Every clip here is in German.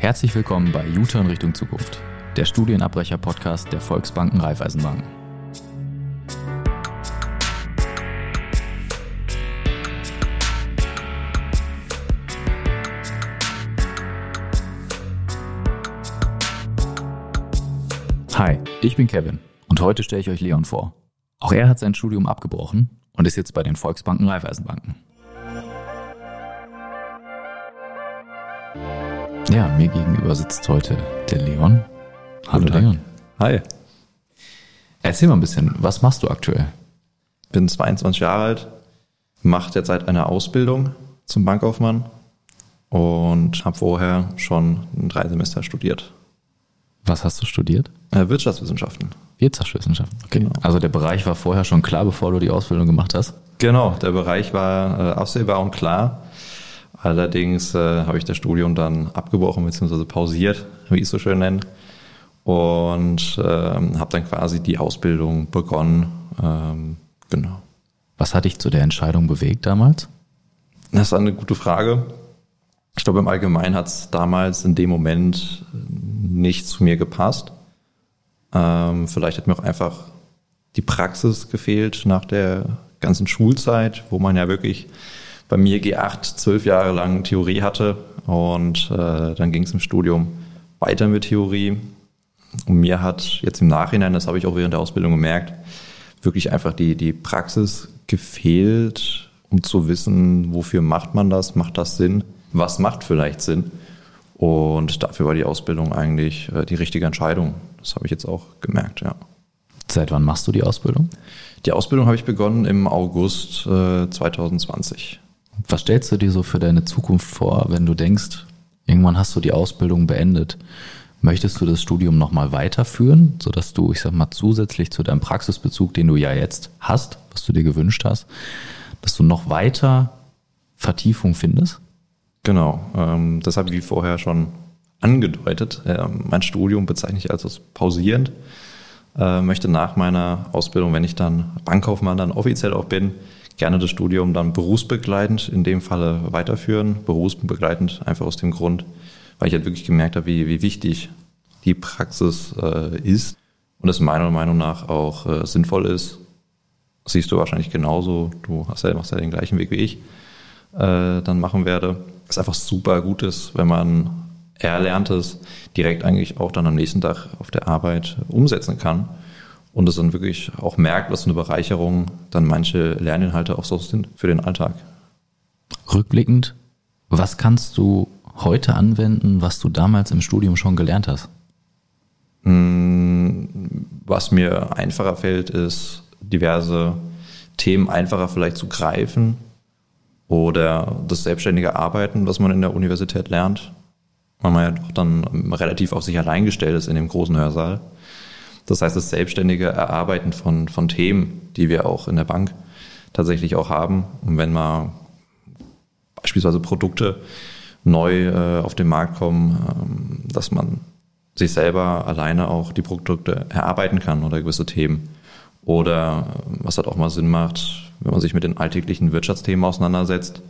Herzlich willkommen bei U-Turn Richtung Zukunft, der Studienabbrecher-Podcast der Volksbanken Raiffeisenbanken. Hi, ich bin Kevin und heute stelle ich euch Leon vor. Auch er hat sein Studium abgebrochen und ist jetzt bei den Volksbanken Raiffeisenbanken. Ja, mir gegenüber sitzt heute der Leon. Hallo Leon. Hi. Erzähl mal ein bisschen, was machst du aktuell? Bin 22 Jahre alt, mache derzeit eine Ausbildung zum Bankkaufmann und habe vorher schon drei Semester studiert. Was hast du studiert? Äh, Wirtschaftswissenschaften. Wirtschaftswissenschaften, okay. Genau. Also der Bereich war vorher schon klar, bevor du die Ausbildung gemacht hast? Genau, der Bereich war äh, absehbar und klar. Allerdings äh, habe ich das Studium dann abgebrochen bzw. pausiert, wie ich es so schön nenne. Und ähm, habe dann quasi die Ausbildung begonnen. Ähm, genau. Was hat dich zu der Entscheidung bewegt damals? Das ist eine gute Frage. Ich glaube, im Allgemeinen hat es damals in dem Moment nicht zu mir gepasst. Ähm, vielleicht hat mir auch einfach die Praxis gefehlt nach der ganzen Schulzeit, wo man ja wirklich bei mir G8 zwölf Jahre lang Theorie hatte und äh, dann ging es im Studium weiter mit Theorie. Und mir hat jetzt im Nachhinein, das habe ich auch während der Ausbildung gemerkt, wirklich einfach die, die Praxis gefehlt, um zu wissen, wofür macht man das, macht das Sinn, was macht vielleicht Sinn. Und dafür war die Ausbildung eigentlich äh, die richtige Entscheidung. Das habe ich jetzt auch gemerkt, ja. Seit wann machst du die Ausbildung? Die Ausbildung habe ich begonnen im August äh, 2020. Was stellst du dir so für deine Zukunft vor, wenn du denkst, irgendwann hast du die Ausbildung beendet? Möchtest du das Studium nochmal weiterführen, sodass du, ich sag mal, zusätzlich zu deinem Praxisbezug, den du ja jetzt hast, was du dir gewünscht hast, dass du noch weiter Vertiefung findest? Genau, ähm, das habe ich wie vorher schon angedeutet. Äh, mein Studium bezeichne ich als pausierend. Äh, möchte nach meiner Ausbildung, wenn ich dann Bankkaufmann dann offiziell auch bin, gerne das Studium dann berufsbegleitend in dem Falle weiterführen. Berufsbegleitend einfach aus dem Grund, weil ich halt wirklich gemerkt habe, wie, wie wichtig die Praxis äh, ist und es meiner Meinung nach auch äh, sinnvoll ist. Das siehst du wahrscheinlich genauso. Du hast ja, machst ja den gleichen Weg wie ich. Äh, dann machen werde. Es einfach super gut ist, wenn man Erlerntes direkt eigentlich auch dann am nächsten Tag auf der Arbeit umsetzen kann und es dann wirklich auch merkt, was eine Bereicherung dann manche Lerninhalte auch so sind für den Alltag. Rückblickend, was kannst du heute anwenden, was du damals im Studium schon gelernt hast? Hm, was mir einfacher fällt, ist diverse Themen einfacher vielleicht zu greifen oder das selbstständige Arbeiten, was man in der Universität lernt, weil man ja doch dann relativ auf sich allein gestellt ist in dem großen Hörsaal. Das heißt, das selbstständige Erarbeiten von, von Themen, die wir auch in der Bank tatsächlich auch haben. Und wenn mal beispielsweise Produkte neu äh, auf den Markt kommen, ähm, dass man sich selber alleine auch die Produkte erarbeiten kann oder gewisse Themen. Oder äh, was halt auch mal Sinn macht, wenn man sich mit den alltäglichen Wirtschaftsthemen auseinandersetzt,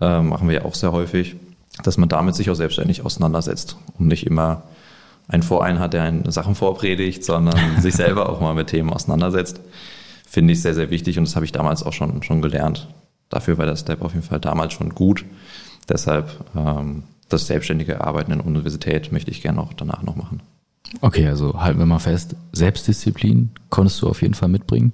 äh, machen wir ja auch sehr häufig, dass man damit sich auch selbstständig auseinandersetzt und nicht immer einen Verein hat, der einen Sachen vorpredigt, sondern sich selber auch mal mit Themen auseinandersetzt. Finde ich sehr, sehr wichtig und das habe ich damals auch schon, schon gelernt. Dafür war der Step auf jeden Fall damals schon gut. Deshalb ähm, das selbstständige Arbeiten in der Universität möchte ich gerne auch danach noch machen. Okay, also halten wir mal fest, Selbstdisziplin konntest du auf jeden Fall mitbringen.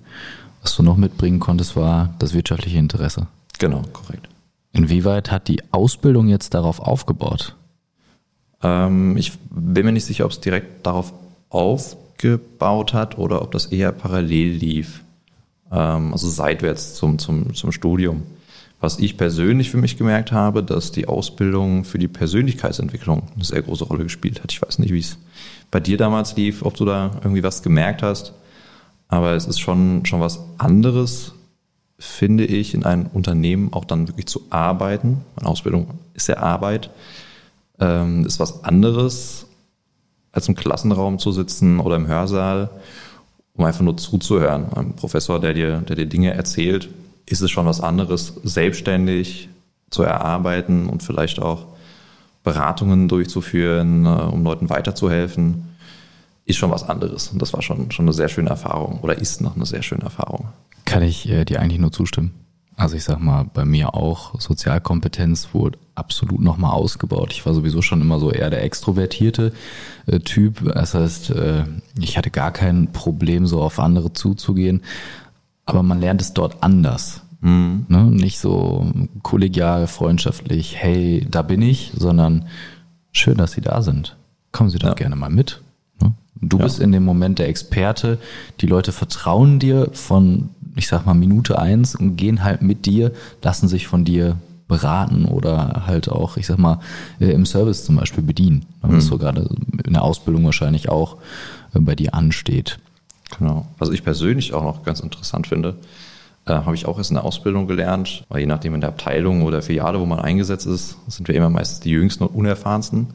Was du noch mitbringen konntest, war das wirtschaftliche Interesse. Genau, korrekt. Inwieweit hat die Ausbildung jetzt darauf aufgebaut? Ähm, ich bin mir nicht sicher, ob es direkt darauf aufgebaut hat oder ob das eher parallel lief. Ähm, also seitwärts zum, zum, zum Studium. Was ich persönlich für mich gemerkt habe, dass die Ausbildung für die Persönlichkeitsentwicklung eine sehr große Rolle gespielt hat. Ich weiß nicht, wie es bei dir damals lief, ob du da irgendwie was gemerkt hast. Aber es ist schon, schon was anderes, finde ich, in einem Unternehmen auch dann wirklich zu arbeiten. Eine Ausbildung ist ja Arbeit ähm, ist was anderes, als im Klassenraum zu sitzen oder im Hörsaal, um einfach nur zuzuhören. Ein Professor, der dir, der dir Dinge erzählt, ist es schon was anderes, selbstständig zu erarbeiten und vielleicht auch Beratungen durchzuführen, äh, um Leuten weiterzuhelfen, ist schon was anderes. Und das war schon, schon eine sehr schöne Erfahrung oder ist noch eine sehr schöne Erfahrung. Kann ich äh, dir eigentlich nur zustimmen. Also ich sag mal, bei mir auch Sozialkompetenz wurde absolut nochmal ausgebaut. Ich war sowieso schon immer so eher der extrovertierte äh, Typ. Das heißt, äh, ich hatte gar kein Problem, so auf andere zuzugehen. Aber man lernt es dort anders. Mhm. Ne? Nicht so kollegial, freundschaftlich, hey, da bin ich, sondern schön, dass Sie da sind. Kommen Sie doch ja. gerne mal mit. Ne? Du ja. bist in dem Moment der Experte. Die Leute vertrauen dir von ich sag mal, Minute eins und gehen halt mit dir, lassen sich von dir beraten oder halt auch, ich sag mal, äh, im Service zum Beispiel bedienen. Was mhm. so gerade in der Ausbildung wahrscheinlich auch äh, bei dir ansteht. Genau. Was ich persönlich auch noch ganz interessant finde, äh, habe ich auch erst in der Ausbildung gelernt, weil je nachdem in der Abteilung oder Filiale, wo man eingesetzt ist, sind wir immer meistens die jüngsten und unerfahrensten.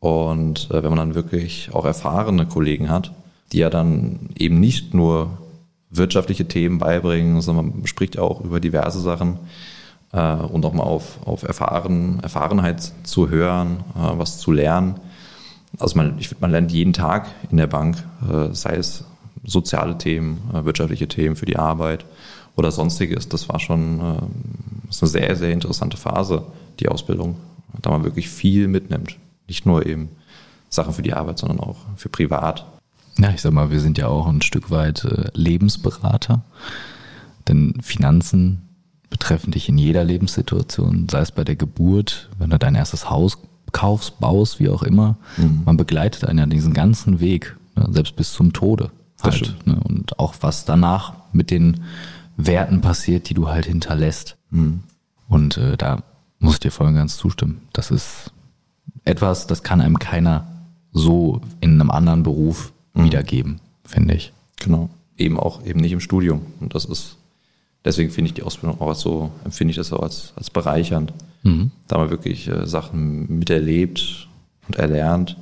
Und äh, wenn man dann wirklich auch erfahrene Kollegen hat, die ja dann eben nicht nur wirtschaftliche Themen beibringen, sondern man spricht auch über diverse Sachen äh, und auch mal auf, auf Erfahren, Erfahrenheit zu hören, äh, was zu lernen. Also man, ich finde, man lernt jeden Tag in der Bank, äh, sei es soziale Themen, äh, wirtschaftliche Themen für die Arbeit oder sonstiges. Das war schon äh, das ist eine sehr, sehr interessante Phase, die Ausbildung, da man wirklich viel mitnimmt. Nicht nur eben Sachen für die Arbeit, sondern auch für privat. Ja, ich sag mal, wir sind ja auch ein Stück weit äh, Lebensberater, denn Finanzen betreffen dich in jeder Lebenssituation, sei es bei der Geburt, wenn du dein erstes Haus kaufst, baust, wie auch immer. Mhm. Man begleitet einen ja diesen ganzen Weg, ne, selbst bis zum Tode halt. Ne, und auch was danach mit den Werten passiert, die du halt hinterlässt. Mhm. Und äh, da muss ich dir voll und ganz zustimmen. Das ist etwas, das kann einem keiner so in einem anderen Beruf mhm. wiedergeben, finde ich. Genau. Eben auch eben nicht im Studium. Und das ist, deswegen finde ich die Ausbildung auch so, empfinde ich das auch als, als bereichernd. Mhm. Da man wirklich äh, Sachen miterlebt und erlernt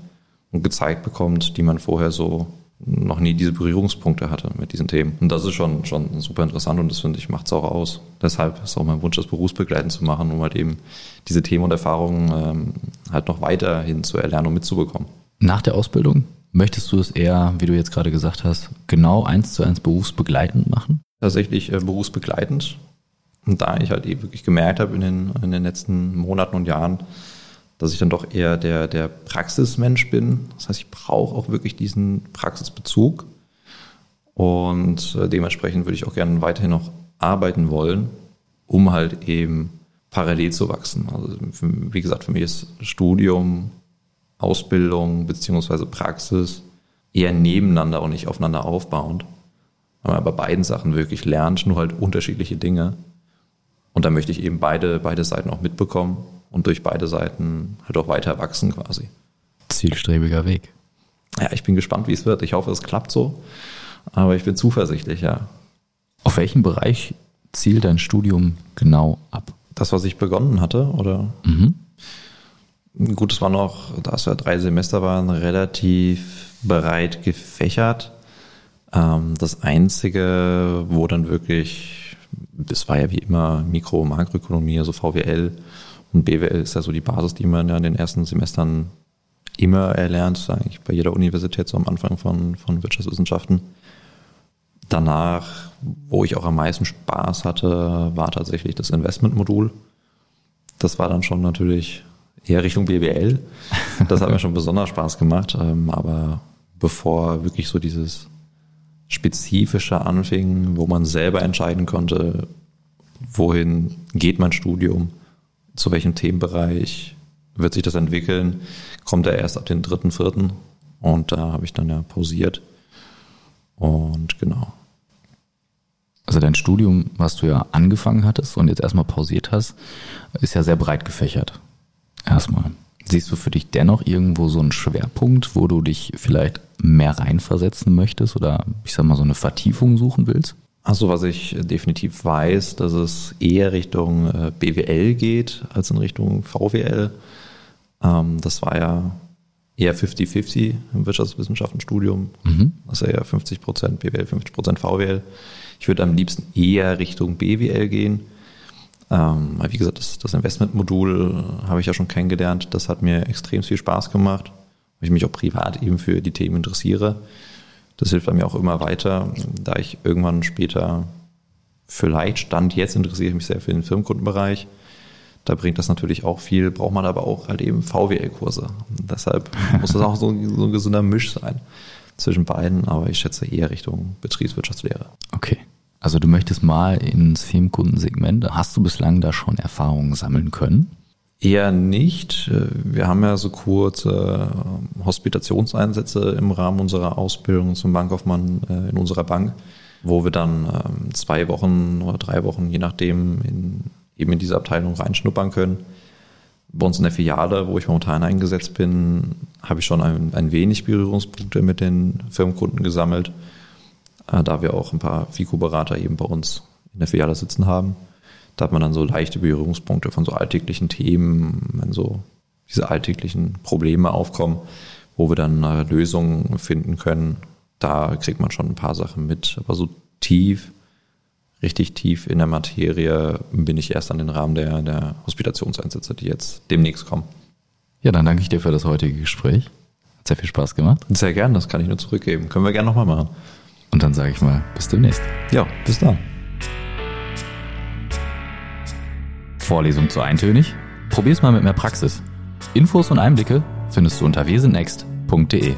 und gezeigt bekommt, die man vorher so noch nie diese Berührungspunkte hatte mit diesen Themen. Und das ist schon, schon super interessant und das finde ich, macht es auch aus. Deshalb ist auch mein Wunsch, das berufsbegleitend zu machen, um halt eben diese Themen und Erfahrungen ähm, halt noch weiterhin zu erlernen und mitzubekommen. Nach der Ausbildung Möchtest du es eher, wie du jetzt gerade gesagt hast, genau eins zu eins berufsbegleitend machen? Tatsächlich äh, berufsbegleitend. Und da ich halt eben wirklich gemerkt habe in den, in den letzten Monaten und Jahren, dass ich dann doch eher der, der Praxismensch bin. Das heißt, ich brauche auch wirklich diesen Praxisbezug. Und äh, dementsprechend würde ich auch gerne weiterhin noch arbeiten wollen, um halt eben parallel zu wachsen. Also wie gesagt, für mich ist Studium Ausbildung beziehungsweise Praxis eher nebeneinander und nicht aufeinander aufbauend. Weil man bei beiden Sachen wirklich lernt, nur halt unterschiedliche Dinge. Und da möchte ich eben beide, beide Seiten auch mitbekommen und durch beide Seiten halt auch weiter wachsen quasi. Zielstrebiger Weg. Ja, ich bin gespannt, wie es wird. Ich hoffe, es klappt so. Aber ich bin zuversichtlich, ja. Auf welchen Bereich zielt dein Studium genau ab? Das, was ich begonnen hatte, oder? Mhm. Gut, es war noch, da es ja drei Semester waren, relativ breit gefächert. Ähm, das Einzige, wo dann wirklich, das war ja wie immer Mikro- und Makroökonomie, also VWL und BWL ist ja so die Basis, die man ja in den ersten Semestern immer erlernt, ist eigentlich bei jeder Universität so am Anfang von, von Wirtschaftswissenschaften. Danach, wo ich auch am meisten Spaß hatte, war tatsächlich das Investmentmodul. Das war dann schon natürlich eher Richtung BWL. Das hat mir schon besonders Spaß gemacht. Ähm, aber bevor wirklich so dieses spezifische anfing, wo man selber entscheiden konnte, wohin geht mein Studium, zu welchem Themenbereich wird sich das entwickeln, kommt er erst ab den dritten, vierten. Und da habe ich dann ja pausiert. Und genau. Also dein Studium, was du ja angefangen hattest und jetzt erstmal pausiert hast, ist ja sehr breit gefächert erstmal. Siehst du für dich dennoch irgendwo so einen Schwerpunkt, wo du dich vielleicht mehr reinversetzen möchtest oder ich sag mal so eine Vertiefung suchen willst? Also was ich definitiv weiß, dass es eher Richtung äh, BWL geht als in Richtung VWL. Ähm, das war ja eher 50-50 im Wirtschaftswissenschaftenstudium. Mhm. Das ist ja 50 BWL, 50% VWL. Ich würde am liebsten eher Richtung BWL gehen Ähm, wie gesagt, das, das Investmentmodul habe ich ja schon kennengelernt. Das hat mir extrem viel Spaß gemacht, weil ich mich auch privat eben für die Themen interessiere. Das hilft mir auch immer weiter, da ich irgendwann später vielleicht stand, jetzt interessiere ich mich sehr für den Firmenkundenbereich. Da bringt das natürlich auch viel, braucht man aber auch halt eben VWL-Kurse. Deshalb muss das auch so, so ein gesunder Misch sein zwischen beiden, aber ich schätze eher Richtung Betriebswirtschaftslehre. Okay. Also du möchtest mal ins Firmenkundensegment. Hast du bislang da schon Erfahrungen sammeln können? Eher nicht. Wir haben ja so kurze Hospitationseinsätze im Rahmen unserer Ausbildung zum Bankkaufmann äh, in unserer Bank, wo wir dann ähm, zwei Wochen oder drei Wochen, je nachdem, in, eben in diese Abteilung reinschnuppern können. Bei uns in der Filiale, wo ich momentan eingesetzt bin, habe ich schon ein, ein wenig Berührungspunkte mit den Firmenkunden gesammelt, da wir auch ein paar FICO-Berater eben bei uns in der Filiale sitzen haben. Da hat man dann so leichte Berührungspunkte von so alltäglichen Themen, wenn so diese alltäglichen Probleme aufkommen, wo wir dann äh, Lösungen finden können. Da kriegt man schon ein paar Sachen mit. Aber so tief, richtig tief in der Materie bin ich erst an den Rahmen der, der Hospitationseinsätze, die jetzt demnächst kommen. Ja, dann danke ich dir für das heutige Gespräch. Hat sehr viel Spaß gemacht. Sehr gern, das kann ich nur zurückgeben. Können wir gerne nochmal machen. Und dann sage ich mal, bis demnächst. Ja, bis dann. Vorlesung zu eintönig? Probier's mal mit mehr Praxis. Infos und Einblicke findest du unter wesennext.de.